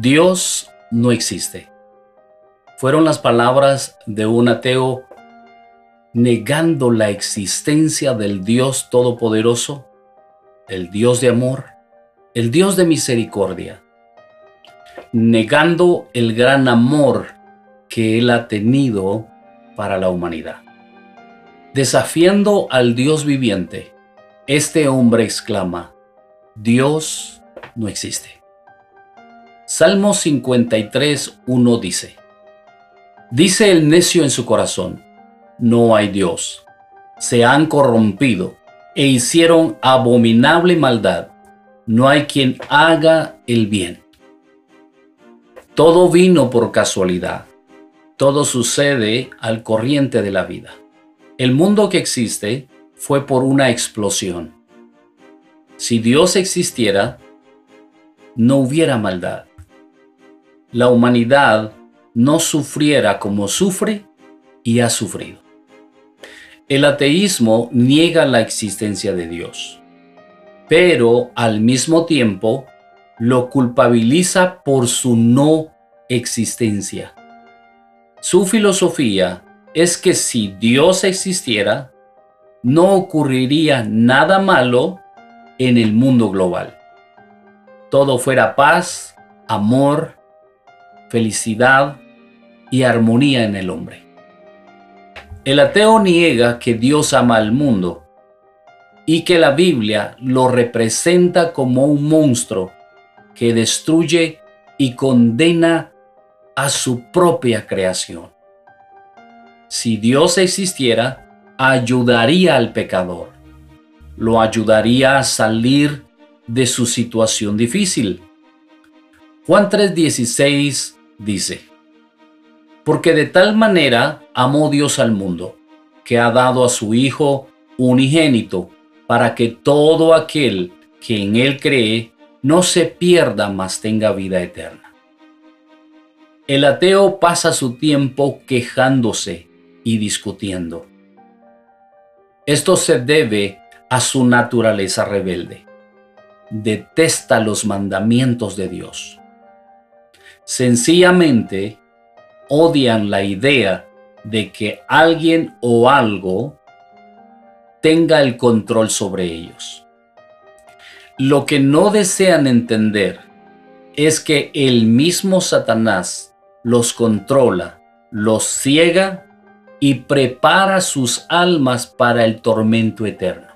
Dios no existe. Fueron las palabras de un ateo negando la existencia del Dios Todopoderoso, el Dios de amor, el Dios de misericordia, negando el gran amor que Él ha tenido para la humanidad. Desafiando al Dios viviente, este hombre exclama, Dios no existe. Salmo 53, 1 dice, Dice el necio en su corazón, no hay Dios. Se han corrompido e hicieron abominable maldad. No hay quien haga el bien. Todo vino por casualidad. Todo sucede al corriente de la vida. El mundo que existe fue por una explosión. Si Dios existiera, no hubiera maldad. La humanidad no sufriera como sufre y ha sufrido. El ateísmo niega la existencia de Dios, pero al mismo tiempo lo culpabiliza por su no existencia. Su filosofía es que si Dios existiera, no ocurriría nada malo en el mundo global. Todo fuera paz, amor, felicidad y armonía en el hombre. El ateo niega que Dios ama al mundo y que la Biblia lo representa como un monstruo que destruye y condena a su propia creación. Si Dios existiera, ayudaría al pecador, lo ayudaría a salir de su situación difícil. Juan 3:16 dice, porque de tal manera amó Dios al mundo, que ha dado a su Hijo unigénito, para que todo aquel que en Él cree no se pierda, mas tenga vida eterna. El ateo pasa su tiempo quejándose y discutiendo. Esto se debe a su naturaleza rebelde. Detesta los mandamientos de Dios. Sencillamente odian la idea de que alguien o algo tenga el control sobre ellos. Lo que no desean entender es que el mismo Satanás los controla, los ciega y prepara sus almas para el tormento eterno.